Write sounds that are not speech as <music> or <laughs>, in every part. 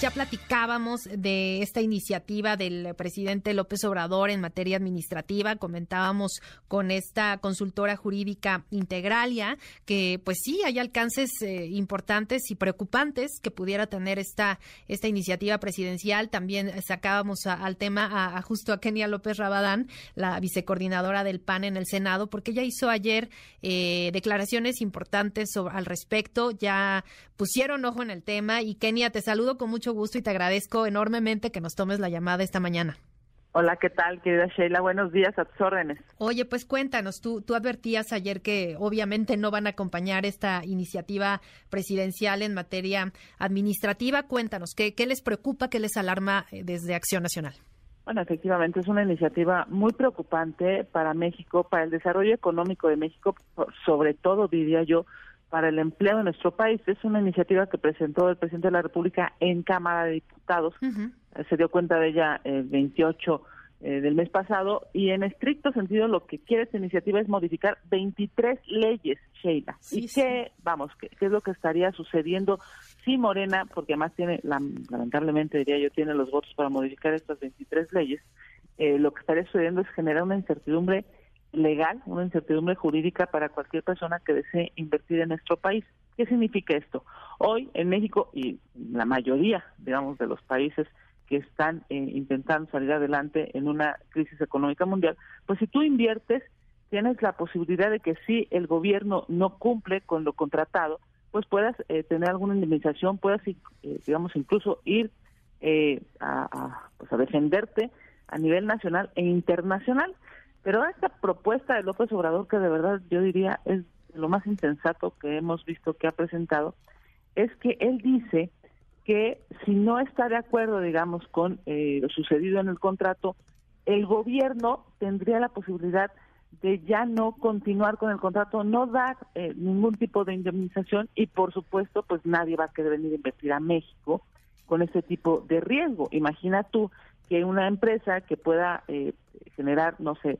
Ya platicábamos de esta iniciativa del presidente López Obrador en materia administrativa, comentábamos con esta consultora jurídica Integralia que pues sí hay alcances eh, importantes y preocupantes que pudiera tener esta esta iniciativa presidencial. También sacábamos al tema a, justo a Kenia López Rabadán, la vicecoordinadora del PAN en el Senado, porque ella hizo ayer eh, declaraciones importantes al respecto. Ya pusieron ojo en el tema y Kenia te saludo con mucho gusto y te agradezco enormemente que nos tomes la llamada esta mañana. Hola, ¿qué tal, querida Sheila? Buenos días, a tus órdenes. Oye, pues cuéntanos, tú, tú advertías ayer que obviamente no van a acompañar esta iniciativa presidencial en materia administrativa. Cuéntanos, ¿qué, qué les preocupa, qué les alarma eh, desde Acción Nacional? Bueno, efectivamente es una iniciativa muy preocupante para México, para el desarrollo económico de México, sobre todo, diría yo, para el empleo en nuestro país. Es una iniciativa que presentó el presidente de la República en Cámara de Diputados. Se dio cuenta de ella el 28 eh, del mes pasado y en estricto sentido lo que quiere esta iniciativa es modificar 23 leyes, Sheila. ¿Y qué, vamos, qué, es lo que estaría sucediendo si Morena, porque además tiene, lamentablemente diría yo, tiene los votos para modificar estas 23 leyes, eh, lo que estaría sucediendo es generar una incertidumbre legal, una incertidumbre jurídica para cualquier persona que desee invertir en nuestro país. ¿Qué significa esto? Hoy en México y la mayoría, digamos, de los países que están eh, intentando salir adelante en una crisis económica mundial, pues si tú inviertes, tienes la posibilidad de que si el gobierno no cumple con lo contratado, pues puedas eh, tener alguna indemnización, puedas, eh, digamos, incluso ir a, pues a defenderte a nivel nacional e internacional. Pero esta propuesta de López Obrador, que de verdad yo diría es lo más insensato que hemos visto que ha presentado, es que él dice que si no está de acuerdo, digamos, con eh, lo sucedido en el contrato, el gobierno tendría la posibilidad de ya no continuar con el contrato, no dar eh, ningún tipo de indemnización y, por supuesto, pues nadie va a querer venir a invertir a México con ese tipo de riesgo. Imagina tú que una empresa que pueda eh, generar, no sé,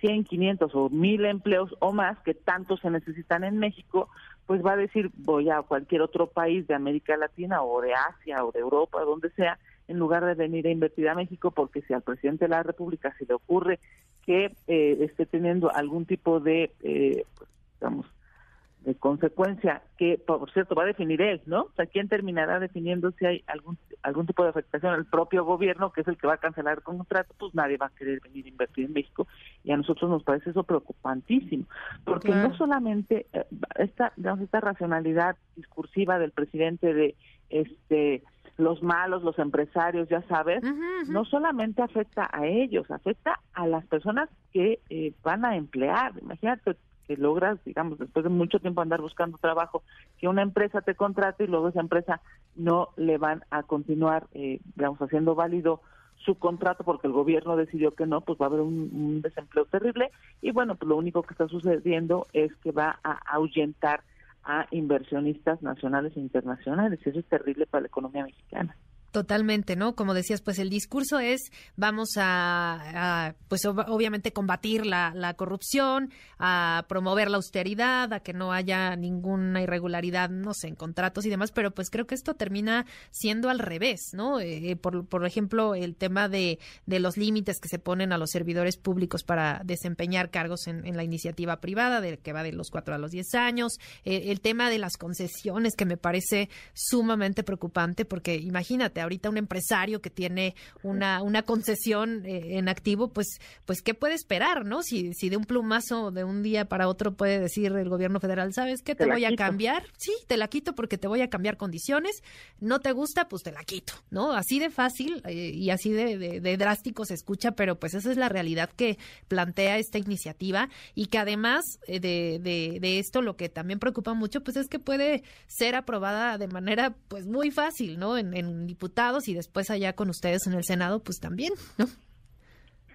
100, 500 o 1000 empleos o más que tanto se necesitan en México, pues va a decir voy a cualquier otro país de América Latina o de Asia o de Europa, donde sea, en lugar de venir a invertir a México, porque si al presidente de la República se le ocurre que eh, esté teniendo algún tipo de, eh, pues, digamos, de consecuencia que, por cierto, va a definir él, ¿no? O sea, ¿quién terminará definiendo si hay algún algún tipo de afectación al propio gobierno, que es el que va a cancelar el contrato? Pues nadie va a querer venir a invertir en México y a nosotros nos parece eso preocupantísimo, porque no solamente eh, esta, digamos, esta racionalidad discursiva del presidente de este los malos, los empresarios, ya sabes, no solamente afecta a ellos, afecta a las personas que eh, van a emplear. Imagínate, que logras, digamos, después de mucho tiempo andar buscando trabajo, que una empresa te contrate y luego esa empresa no le van a continuar, eh, digamos, haciendo válido su contrato porque el gobierno decidió que no, pues va a haber un, desempleo terrible y bueno, pues lo único que está sucediendo es que va a ahuyentar a inversionistas nacionales e internacionales y eso es terrible para la economía mexicana. Totalmente, ¿no? Como decías, pues el discurso es vamos a, pues obviamente combatir la, corrupción, a promover la austeridad, a que no haya ninguna irregularidad, no sé, en contratos y demás, pero pues creo que esto termina siendo al revés, ¿no? Eh, por, por ejemplo, el tema de, de los límites que se ponen a los servidores públicos para desempeñar cargos en, en la iniciativa privada, de, que va de los cuatro a los diez años, eh, el tema de las concesiones que me parece sumamente preocupante, porque imagínate, ahorita un empresario que tiene una, una concesión eh, en activo, pues, pues, ¿qué puede esperar, no? Si, si de un plumazo de un día para otro puede decir el gobierno federal, ¿sabes qué? Te, voy a cambiar. Sí, te la quito porque te voy a cambiar condiciones. No te gusta, pues te la quito, ¿no? Así de fácil eh, y así de, de, drástico se escucha, pero pues esa es la realidad que plantea esta iniciativa y que además eh, de, de, de esto lo que también preocupa mucho, pues es que puede ser aprobada de manera pues muy fácil, ¿no? En, en y después allá con ustedes en el Senado, pues también, ¿no?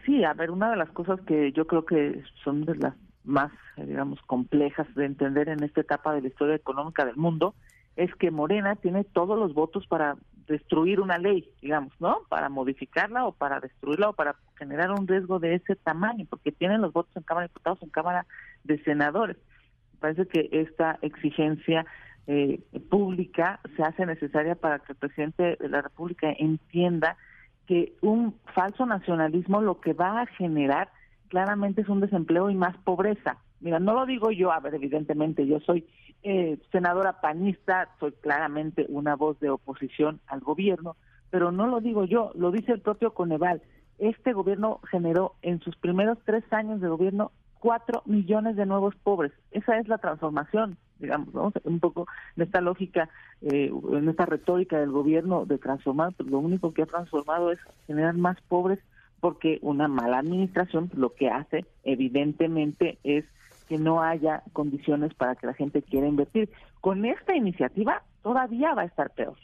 Sí, a ver, una de las cosas que yo creo que son de las más, eh, digamos, complejas de entender en esta etapa de la historia económica del mundo es que Morena tiene todos los votos para destruir una ley, digamos, ¿no? Para modificarla o para destruirla o para generar un riesgo de ese tamaño, porque tienen los votos en Cámara de Diputados, en Cámara de Senadores. parece que esta exigencia eh, pública se hace necesaria para que el presidente de la República entienda que un falso nacionalismo lo que va a generar claramente es un desempleo y más pobreza. Mira, no lo digo yo, a ver, evidentemente yo soy eh, senadora panista, soy claramente una voz de oposición al gobierno, pero no lo digo yo, lo dice el propio Coneval. Este gobierno generó en sus primeros tres años de gobierno cuatro millones de nuevos pobres. Esa es la transformación, digamos, ¿no? un poco en esta lógica, eh, en esta retórica del gobierno de transformar, pues lo único que ha transformado es generar más pobres porque una mala administración lo que hace evidentemente es que no haya condiciones para que la gente quiera invertir. Con esta iniciativa todavía va a estar peor.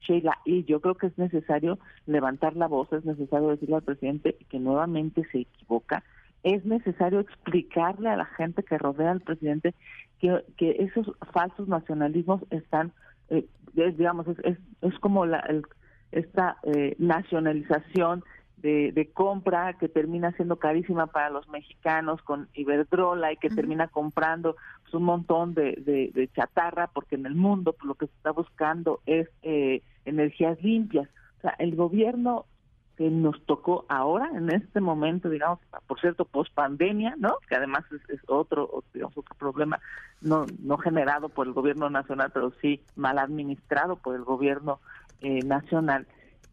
Sheila, y yo creo que es necesario levantar la voz, es necesario decirle al presidente que nuevamente se equivoca, es necesario explicarle a la gente que rodea al presidente que, que esos falsos nacionalismos están, eh, digamos, es, es, es, como la, esta eh, nacionalización de, compra que termina siendo carísima para los mexicanos con Iberdrola y que termina comprando pues, un montón de, de, chatarra porque en el mundo pues, lo que se está buscando es eh, energías limpias. O sea, el gobierno que nos tocó ahora, en este momento, digamos, por cierto, post pandemia, ¿no? Que además es, otro, digamos, otro problema no, no generado por el gobierno nacional, pero sí mal administrado por el gobierno eh, nacional,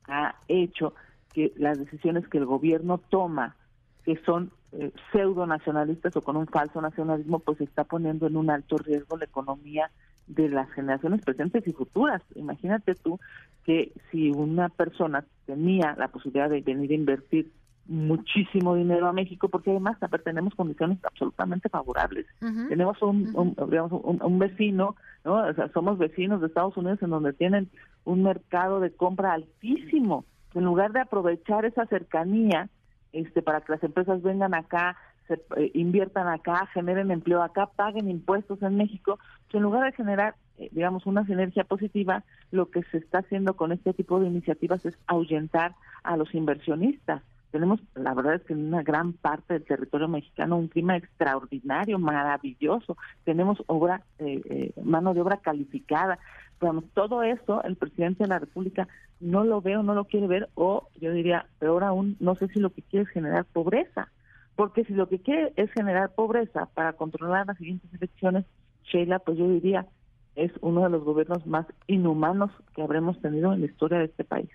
ha hecho que las decisiones que el gobierno toma, que son eh, pseudo nacionalistas o con un falso nacionalismo, pues está poniendo en un alto riesgo la economía de las generaciones presentes y futuras. Imagínate tú que si una persona tenía la posibilidad de venir a invertir muchísimo dinero a México, porque además tenemos condiciones absolutamente favorables. Tenemos un, digamos, un, vecino, ¿no? O sea, somos vecinos de Estados Unidos en donde tienen un mercado de compra altísimo. En lugar de aprovechar esa cercanía este, para que las empresas vengan acá, se eh, inviertan acá, generen empleo acá, paguen impuestos en México, pues en lugar de generar, eh, digamos, una sinergia positiva, lo que se está haciendo con este tipo de iniciativas es ahuyentar a los inversionistas. Tenemos, la verdad es que en una gran parte del territorio mexicano un clima extraordinario, maravilloso. Tenemos obra, eh, mano de obra calificada. Digamos, todo eso el presidente de la República no lo ve o no lo quiere ver, o yo diría, peor aún, no sé si lo que quiere es generar pobreza porque si lo que quiere es generar pobreza para controlar las siguientes elecciones, Sheila, pues yo diría, es uno de los gobiernos más inhumanos que habremos tenido en la historia de este país.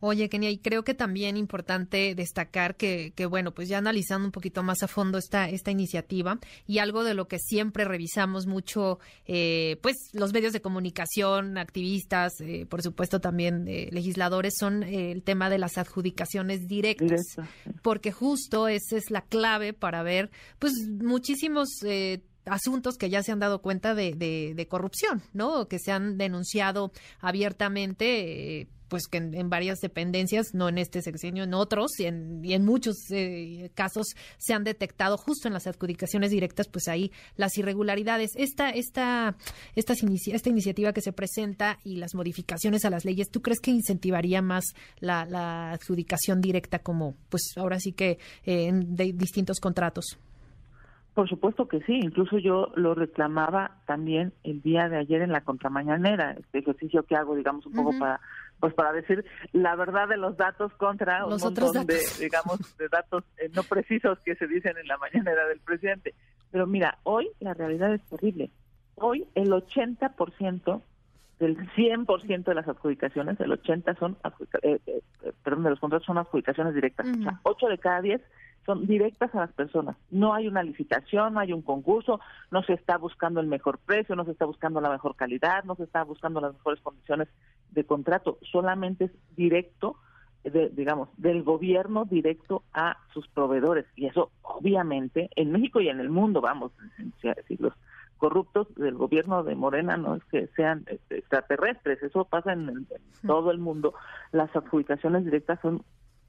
Oye, Kenia, y creo que también importante destacar que, que, bueno, pues ya analizando un poquito más a fondo esta, esta iniciativa y algo de lo que siempre revisamos mucho, eh, pues los medios de comunicación, activistas, eh, por supuesto también eh, legisladores, son el tema de las adjudicaciones directas, porque justo esa es la clave para ver, pues muchísimos asuntos que ya se han dado cuenta de, de, de, corrupción, ¿no? Que se han denunciado abiertamente, pues que en, varias dependencias, no en este sexenio, en otros y en, y en muchos eh, casos se han detectado justo en las adjudicaciones directas, pues ahí las irregularidades. Esta, esta, esta, esta iniciativa que se presenta y las modificaciones a las leyes, ¿tú crees que incentivaría más la, la adjudicación directa como, pues ahora sí que eh, en de distintos contratos? Por supuesto que sí, incluso yo lo reclamaba también el día de ayer en la contramañanera, este ejercicio que hago, digamos, un poco para pues para decir la verdad de los datos contra un montón de, <laughs> digamos, de datos eh, no precisos que se dicen en la mañanera del presidente. Pero mira, hoy la realidad es terrible. Hoy el 80% del 100% de las adjudicaciones, el 80 son, eh, eh, perdón, de los contratos son adjudicaciones directas. O sea, 8 de cada 10 son directas a las personas. No hay una licitación, no hay un concurso, no se está buscando el mejor precio, no se está buscando la mejor calidad, no se está buscando las mejores condiciones de contrato, solamente es directo, de, digamos, del gobierno directo a sus proveedores. Y eso, obviamente, en México y en el mundo, vamos, si los corruptos del gobierno de Morena no es que sean este, extraterrestres, eso pasa en todo el mundo. Las adjudicaciones directas son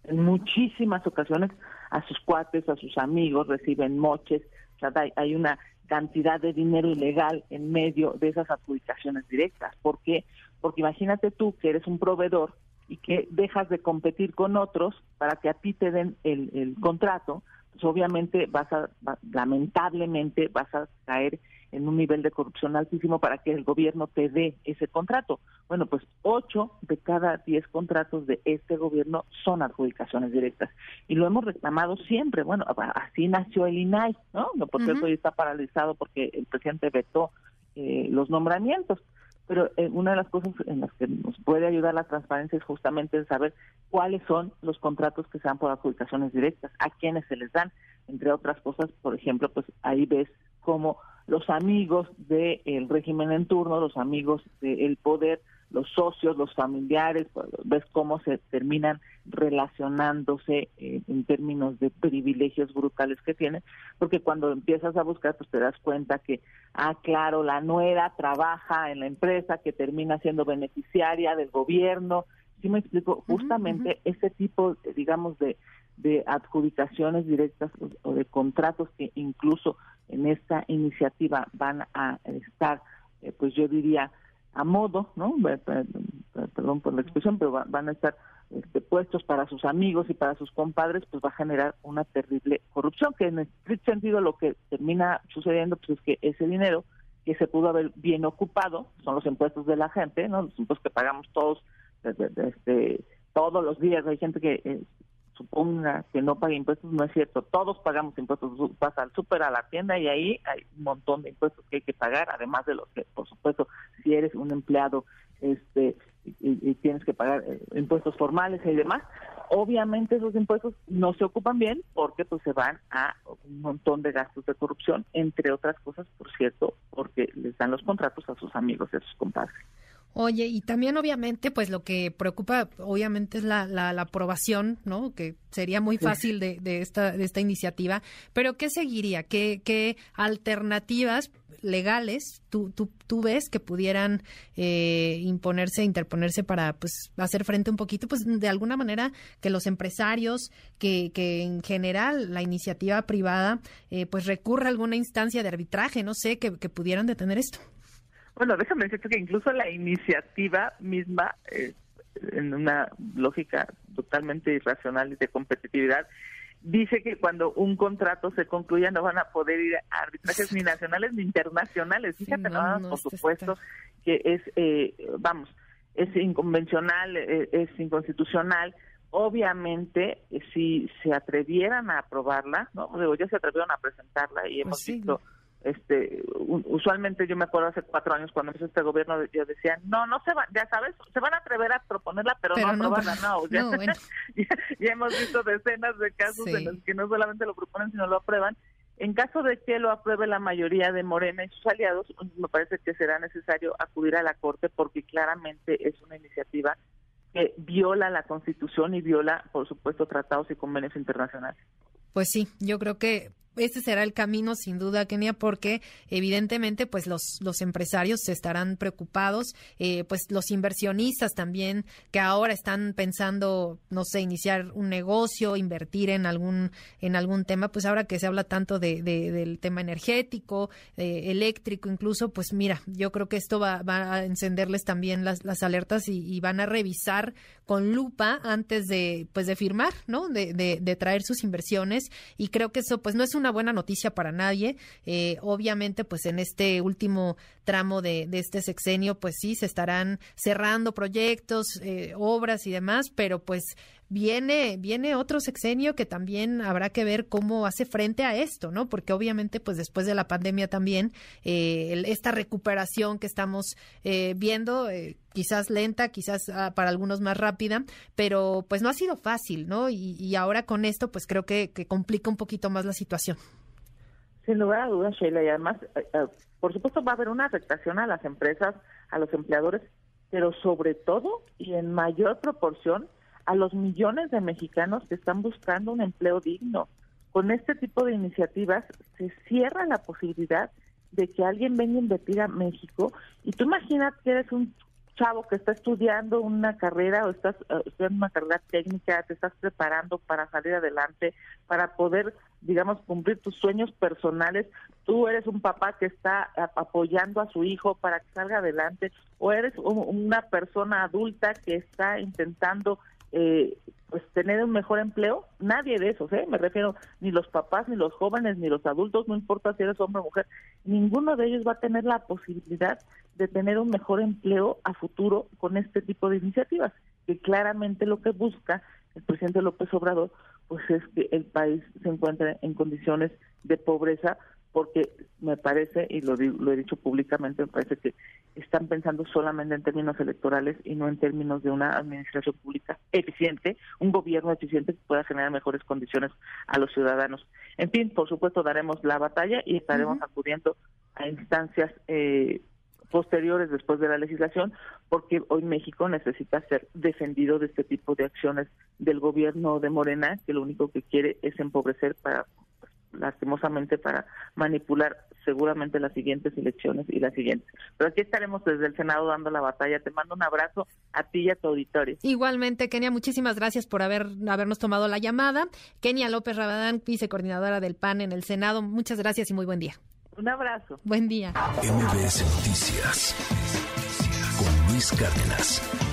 en muchísimas ocasiones a sus cuates, a sus amigos, reciben moches, o sea, hay, una cantidad de dinero ilegal en medio de esas adjudicaciones directas. ¿Por qué? Porque imagínate tú que eres un proveedor y que dejas de competir con otros para que a ti te den el, contrato, pues obviamente vas a, lamentablemente vas a caer en un nivel de corrupción altísimo para que el gobierno te dé ese contrato. Bueno, pues ocho de cada diez contratos de este gobierno son adjudicaciones directas y lo hemos reclamado siempre. Bueno, así nació el INAI, ¿no? No porque hoy está paralizado porque el presidente vetó eh, los nombramientos pero eh, una de las cosas en las que nos puede ayudar la transparencia es justamente saber cuáles son los contratos que se dan por adjudicaciones directas, a quiénes se les dan, entre otras cosas, por ejemplo, pues ahí ves cómo los amigos del régimen en turno, los amigos del poder, los socios, los familiares, pues, ves cómo se terminan relacionándose eh, en términos de privilegios brutales que tienen, porque cuando empiezas a buscar, pues te das cuenta que, ah, claro, la nuera trabaja en la empresa que termina siendo beneficiaria del gobierno. ¿Sí me explico? Justamente ese tipo, digamos, de, de adjudicaciones directas o de contratos que incluso en esta iniciativa van a estar, eh, pues yo diría, a modo, ¿no? Perdón por la expresión, pero van a estar este, puestos para sus amigos y para sus compadres, pues va a generar una terrible corrupción, que en este sentido lo que termina sucediendo pues es que ese dinero que se pudo haber bien ocupado, son los impuestos de la gente, ¿no? Los impuestos que pagamos todos desde todos los días, hay gente que eh, suponga que no pague impuestos, no es cierto. Todos pagamos impuestos. Vas al súper, a la tienda y ahí hay un montón de impuestos que hay que pagar, además de los que, por supuesto, si eres un empleado este y, tienes que pagar eh, impuestos formales y demás, obviamente esos impuestos no se ocupan bien porque pues se van a un montón de gastos de corrupción, entre otras cosas, por cierto, porque les dan los contratos a sus amigos y a sus compadres. Oye, y también obviamente, pues lo que preocupa, obviamente, es la, la, aprobación, ¿no? Que sería muy fácil de, de, esta, de esta iniciativa, pero ¿qué seguiría? ¿Qué, qué alternativas legales tú, tú, tú ves que pudieran eh, imponerse, interponerse para, pues, hacer frente un poquito, pues, de alguna manera que los empresarios, que, que en general la iniciativa privada, eh, pues, recurra a alguna instancia de arbitraje, no sé, que, que pudieran detener esto? Bueno, déjame decirte que incluso la iniciativa misma, eh, en una lógica totalmente irracional y de competitividad, dice que cuando un contrato se concluya no van a poder ir a arbitrajes ni nacionales ni internacionales. Fíjate, no, por supuesto que es, eh, vamos, es inconvencional, eh, es inconstitucional. Obviamente, si se atrevieran a aprobarla, ¿no? Digo, ya se atrevieron a presentarla y hemos pues visto este usualmente yo me acuerdo hace cuatro años cuando empezó este gobierno yo decía no no se van ya sabes se van a atrever a proponerla pero, no aprobarla no, <laughs> ya, ya, hemos visto decenas de casos en los que no solamente lo proponen sino lo aprueban. En caso de que lo apruebe la mayoría de Morena y sus aliados pues, me parece que será necesario acudir a la corte porque claramente es una iniciativa que viola la Constitución y viola por supuesto tratados y convenios internacionales. Pues sí, yo creo que ese será el camino sin duda, Kenia, porque evidentemente pues los, los empresarios estarán preocupados, eh, pues los inversionistas también que ahora están pensando, no sé, iniciar un negocio, invertir en algún, en algún tema, pues ahora que se habla tanto de, del tema energético, eh, eléctrico incluso, pues mira, yo creo que esto va, va a encenderles también las, las alertas y, van a revisar con lupa antes de, pues de firmar, ¿no? De, de, de traer sus inversiones y creo que eso pues no es una buena noticia para nadie. Eh, obviamente, pues en este último tramo de, este sexenio, pues sí, se estarán cerrando proyectos, eh, obras y demás, pero pues viene viene otro sexenio que también habrá que ver cómo hace frente a esto, ¿no? Porque obviamente, pues después de la pandemia también eh, esta recuperación que estamos viendo, quizás lenta, quizás ah, para algunos más rápida, pero pues no ha sido fácil, ¿no? Y, ahora con esto, pues creo que, que complica un poquito más la situación. Sin lugar a dudas, Sheila, y además, eh, eh, por supuesto, va a haber una afectación a las empresas, a los empleadores, pero sobre todo y en mayor proporción a los millones de mexicanos que están buscando un empleo digno. Con este tipo de iniciativas se cierra la posibilidad de que alguien venga a invertir a México. Y tú imaginas que eres un chavo que está estudiando una carrera o estás eh, estudiando una carrera técnica, te estás preparando para salir adelante, para poder, digamos, cumplir tus sueños personales, tú eres un papá que está apoyando a su hijo para que salga adelante, o eres una persona adulta que está intentando eh, pues tener un mejor empleo, nadie de esos, ¿eh? me refiero, ni los papás, ni los jóvenes, ni los adultos, no importa si eres hombre o mujer, ninguno de ellos va a tener la posibilidad de tener un mejor empleo a futuro con este tipo de iniciativas, que claramente lo que busca el presidente López Obrador, pues es que el país se encuentre en condiciones de pobreza porque me parece, y lo, lo, he dicho públicamente, me parece que están pensando solamente en términos electorales y no en términos de una administración pública eficiente, un gobierno eficiente que pueda generar mejores condiciones a los ciudadanos. En fin, por supuesto, daremos la batalla y estaremos acudiendo a instancias eh, posteriores después de la legislación, porque hoy México necesita ser defendido de este tipo de acciones del gobierno de Morena, que lo único que quiere es empobrecer para lastimosamente para manipular seguramente las siguientes elecciones y las siguientes. Pero aquí estaremos desde el Senado dando la batalla. Te mando un abrazo a ti y a tu auditorio. Igualmente, Kenia, muchísimas gracias por haber habernos tomado la llamada. Kenia López Rabadán, vicecoordinadora del PAN en el Senado. Muchas gracias y muy buen día. Un abrazo. Buen día. MBS Noticias con Luis Cárdenas.